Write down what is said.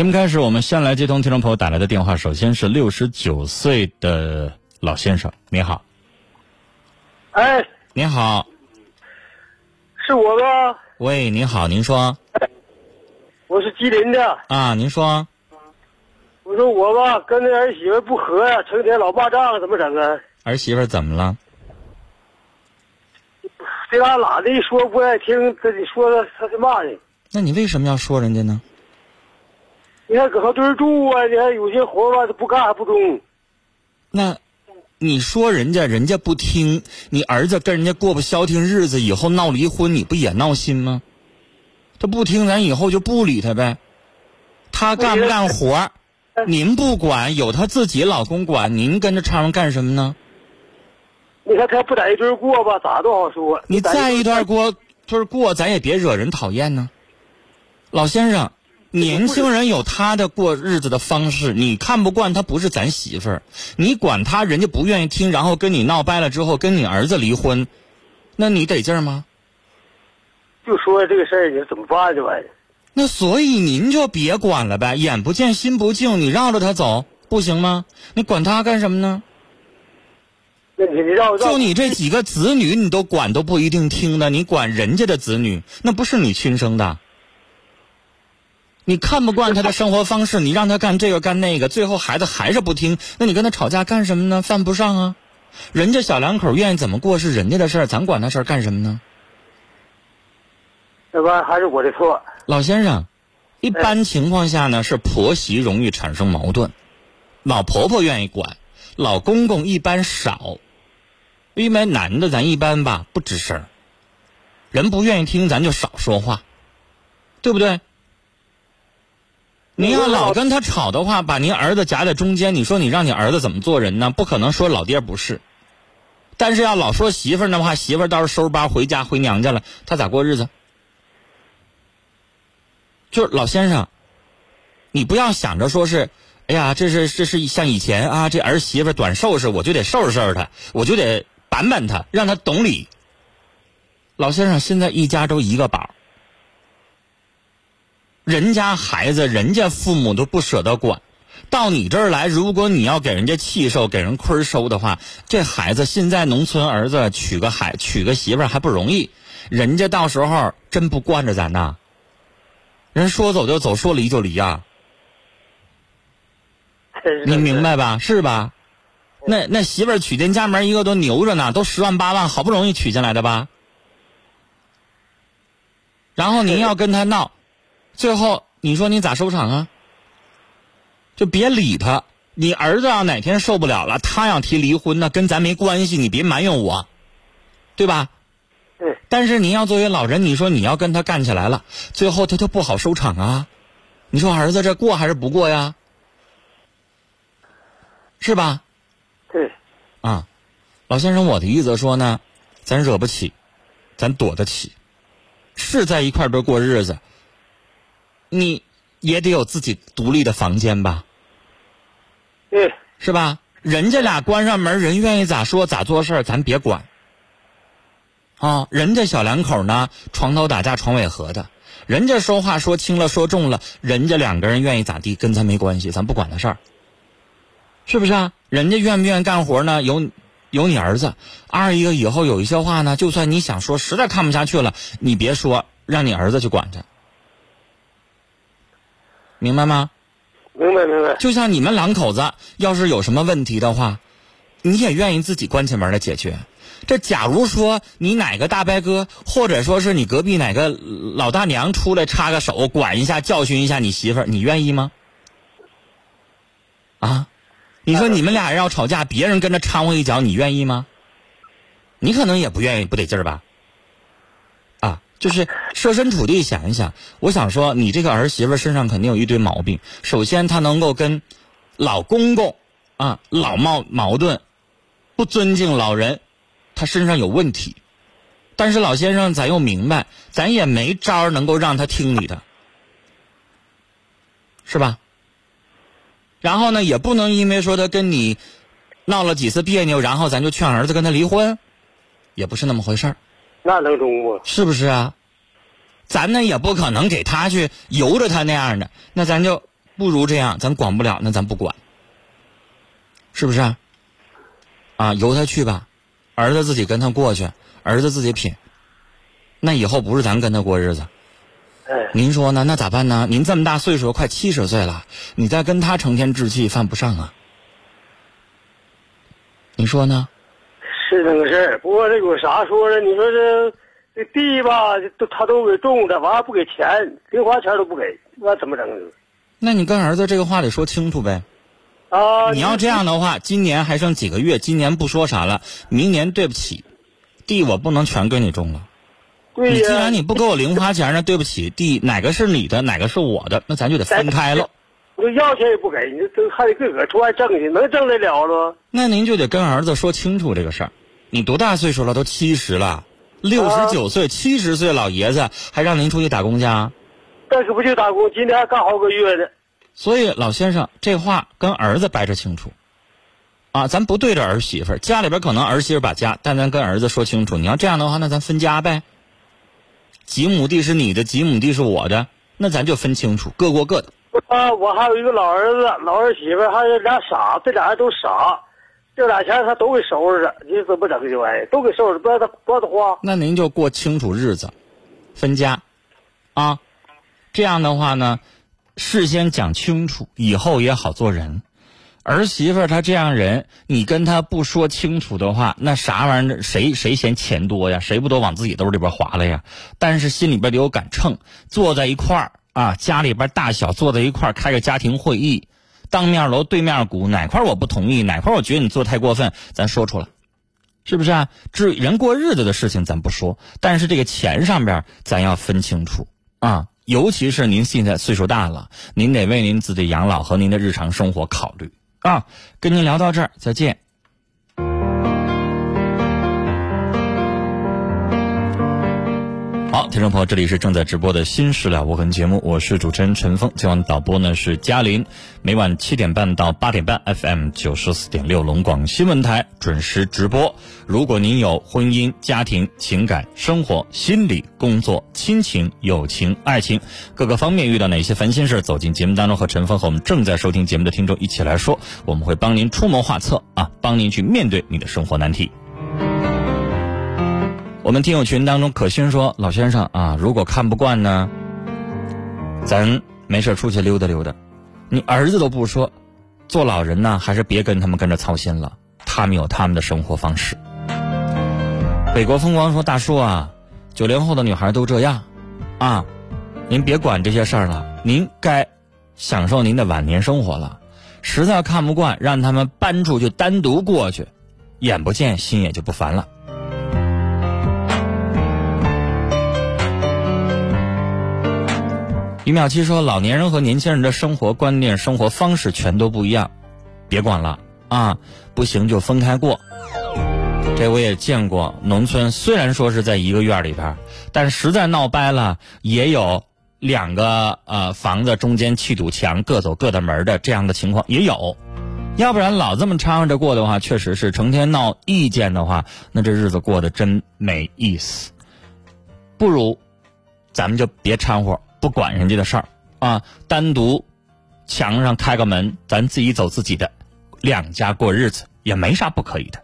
节目开始，我们先来接通听众朋友打来的电话。首先是六十九岁的老先生，你好，哎，您好，是我吗？喂，您好，您说我是吉林的。啊，您说我说我吧，跟那儿媳妇不和呀，成天老骂仗，怎么整啊？儿媳妇怎么了？这嘎哪的一说不爱听，跟你说了他就骂你。那你为什么要说人家呢？你还搁他堆儿住啊，你还有些活吧，他不干还不中。那你说人家人家不听，你儿子跟人家过不消停日子，以后闹离婚，你不也闹心吗？他不听，咱以后就不理他呗。他干不干活儿，您不管，有他自己老公管，您跟着掺和干什么呢？你看他不在一堆儿过吧，咋都好说。你在一段过，过就是过，咱也别惹人讨厌呢。老先生，年轻人有他的过日子的方式，你看不惯他不是咱媳妇儿，你管他，人家不愿意听，然后跟你闹掰了之后，跟你儿子离婚，那你得劲儿吗？就说这个事儿，你怎么办这玩意儿？那所以您就别管了呗，眼不见心不静，你绕着他走不行吗？你管他干什么呢？就你这几个子女，你都管都不一定听的，你管人家的子女，那不是你亲生的。你看不惯他的生活方式，你让他干这个干那个，最后孩子还是不听，那你跟他吵架干什么呢？犯不上啊。人家小两口愿意怎么过是人家的事儿，咱管那事儿干什么呢？那完还是我的错。老先生，一般情况下呢，是婆媳容易产生矛盾，老婆婆愿意管，老公公一般少，因为男的咱一般吧不吱声，人不愿意听咱就少说话，对不对？您要老跟他吵的话，把您儿子夹在中间，你说你让你儿子怎么做人呢？不可能说老爹不是，但是要老说媳妇儿的话，媳妇儿到时候收拾包回家回娘家了，他咋过日子？就是老先生，你不要想着说是，哎呀，这是这是像以前啊，这儿媳妇短收拾，我就得收拾收拾她，我就得板板她，让她懂理。老先生，现在一家都一个宝，人家孩子，人家父母都不舍得管，到你这儿来，如果你要给人家气受，给人亏收的话，这孩子现在农村儿子娶个孩娶个媳妇还不容易，人家到时候真不惯着咱呐。人说走就走，说离就离啊、你明白吧？是吧？那那媳妇儿娶进家门，一个都牛着呢，都十万八万，好不容易娶进来的吧？然后您要跟他闹，最后你说你咋收场啊？就别理他。你儿子要哪天受不了了，他要提离婚，呢跟咱没关系，你别埋怨我，对吧？对，但是你要作为老人，你说你要跟他干起来了，最后他就不好收场啊。你说儿子这过还是不过呀？是吧？对，啊，老先生，我的意思说呢，咱惹不起，咱躲得起，是在一块儿边过日子，你也得有自己独立的房间吧，对，是吧？人家俩关上门，人愿意咋说咋做事儿，咱别管。啊，人家小两口呢，床头打架床尾和的，人家说话说轻了说重了，人家两个人愿意咋地，跟咱没关系，咱不管那事儿，是不是啊？人家愿不愿意干活呢？有有你儿子。二一个以后有一些话呢，就算你想说，实在看不下去了，你别说，让你儿子去管去，明白吗？明白明白。就像你们两口子，要是有什么问题的话，你也愿意自己关起门来解决。这假如说你哪个大伯哥，或者说是你隔壁哪个老大娘出来插个手，管一下、教训一下你媳妇儿，你愿意吗？啊，你说你们俩人要吵架，别人跟着掺和一脚，你愿意吗？你可能也不愿意，不得劲儿吧？啊，就是设身处地想一想，我想说，你这个儿媳妇身上肯定有一堆毛病。首先，她能够跟老公公啊老冒矛盾，不尊敬老人，她身上有问题。但是老先生，咱又明白，咱也没招儿能够让他听你的，是吧？然后呢，也不能因为说他跟你闹了几次别扭，然后咱就劝儿子跟他离婚，也不是那么回事儿。那能中不？是不是啊？咱呢也不可能给他去由着他那样的，那咱就不如这样，咱管不了，那咱不管，是不是啊？啊，由他去吧，儿子自己跟他过去，儿子自己品。那以后不是咱跟他过日子，哎，您说呢？那咋办呢？您这么大岁数，快七十岁了，你再跟他成天置气，犯不上啊。你说呢？是那个事儿。不过这有啥说的？你说这这地吧，都他都给种的，完了不给钱，零花钱都不给，那怎么整？那你跟儿子这个话得说清楚呗。啊，你要这样的话，今年还剩几个月，今年不说啥了，明年对不起，地我不能全给你种了。对呀，你既然你不给我零花钱，那对不起，地哪个是你的，哪个是我的，那咱就得分开了。我要钱也不给，你这还得自个儿出来挣去，能挣得了吗？那您就得跟儿子说清楚这个事儿。你多大岁数了？都七十了，六十九岁、七十岁老爷子还让您出去打工去啊？这可不去打工，今天还干好个月呢。所以老先生，这话跟儿子掰扯清楚，啊，咱不对着儿媳妇儿，家里边可能儿媳妇把家，但咱跟儿子说清楚，你要这样的话，那咱分家呗。几亩地是你的，几亩地是我的，那咱就分清楚，各过各的。啊，我还有一个老儿子、老儿媳妇，还有俩傻，这俩人都傻，这俩钱他都给收拾着，你怎么整这玩意？都给收拾，不让他不让他花。那您就过清楚日子，分家，啊，这样的话呢，事先讲清楚，以后也好做人。儿媳妇她这样人，你跟她不说清楚的话，那啥玩意儿？谁谁嫌钱多呀？谁不都往自己兜里边划了呀？但是心里边得有杆秤，坐在一块儿啊，家里边大小坐在一块儿开个家庭会议，当面锣对面鼓，哪块我不同意，哪块我觉得你做太过分，咱说出来。是不是啊？至于人过日子的事情咱不说，但是这个钱上边咱要分清楚啊。尤其是您现在岁数大了，您得为您自己养老和您的日常生活考虑啊。跟您聊到这儿，再见。好，听众朋友，这里是正在直播的《新事了无痕》节目，我是主持人陈峰，今晚导播呢是嘉林，每晚七点半到八点半，FM 九十四点六龙广新闻台准时直播。如果您有婚姻、家庭、情感、生活、心理、工作、亲情、友情、爱情各个方面遇到哪些烦心事，走进节目当中和陈峰和我们正在收听节目的听众一起来说，我们会帮您出谋划策啊，帮您去面对你的生活难题。我们听友群当中，可心说：“老先生啊，如果看不惯呢，咱没事出去溜达溜达。你儿子都不说，做老人呢，还是别跟他们跟着操心了。他们有他们的生活方式。”北国风光说：“大叔啊，九零后的女孩都这样，啊，您别管这些事儿了，您该享受您的晚年生活了。实在看不惯，让他们搬出去单独过去，眼不见心也就不烦了。”于淼七说：“老年人和年轻人的生活观念、生活方式全都不一样，别管了啊！不行就分开过。这我也见过，农村虽然说是在一个院里边，但实在闹掰了，也有两个呃房子中间砌堵墙，各走各的门的这样的情况也有。要不然老这么掺和着过的话，确实是成天闹意见的话，那这日子过得真没意思。不如咱们就别掺和。”不管人家的事儿啊，单独墙上开个门，咱自己走自己的，两家过日子也没啥不可以的。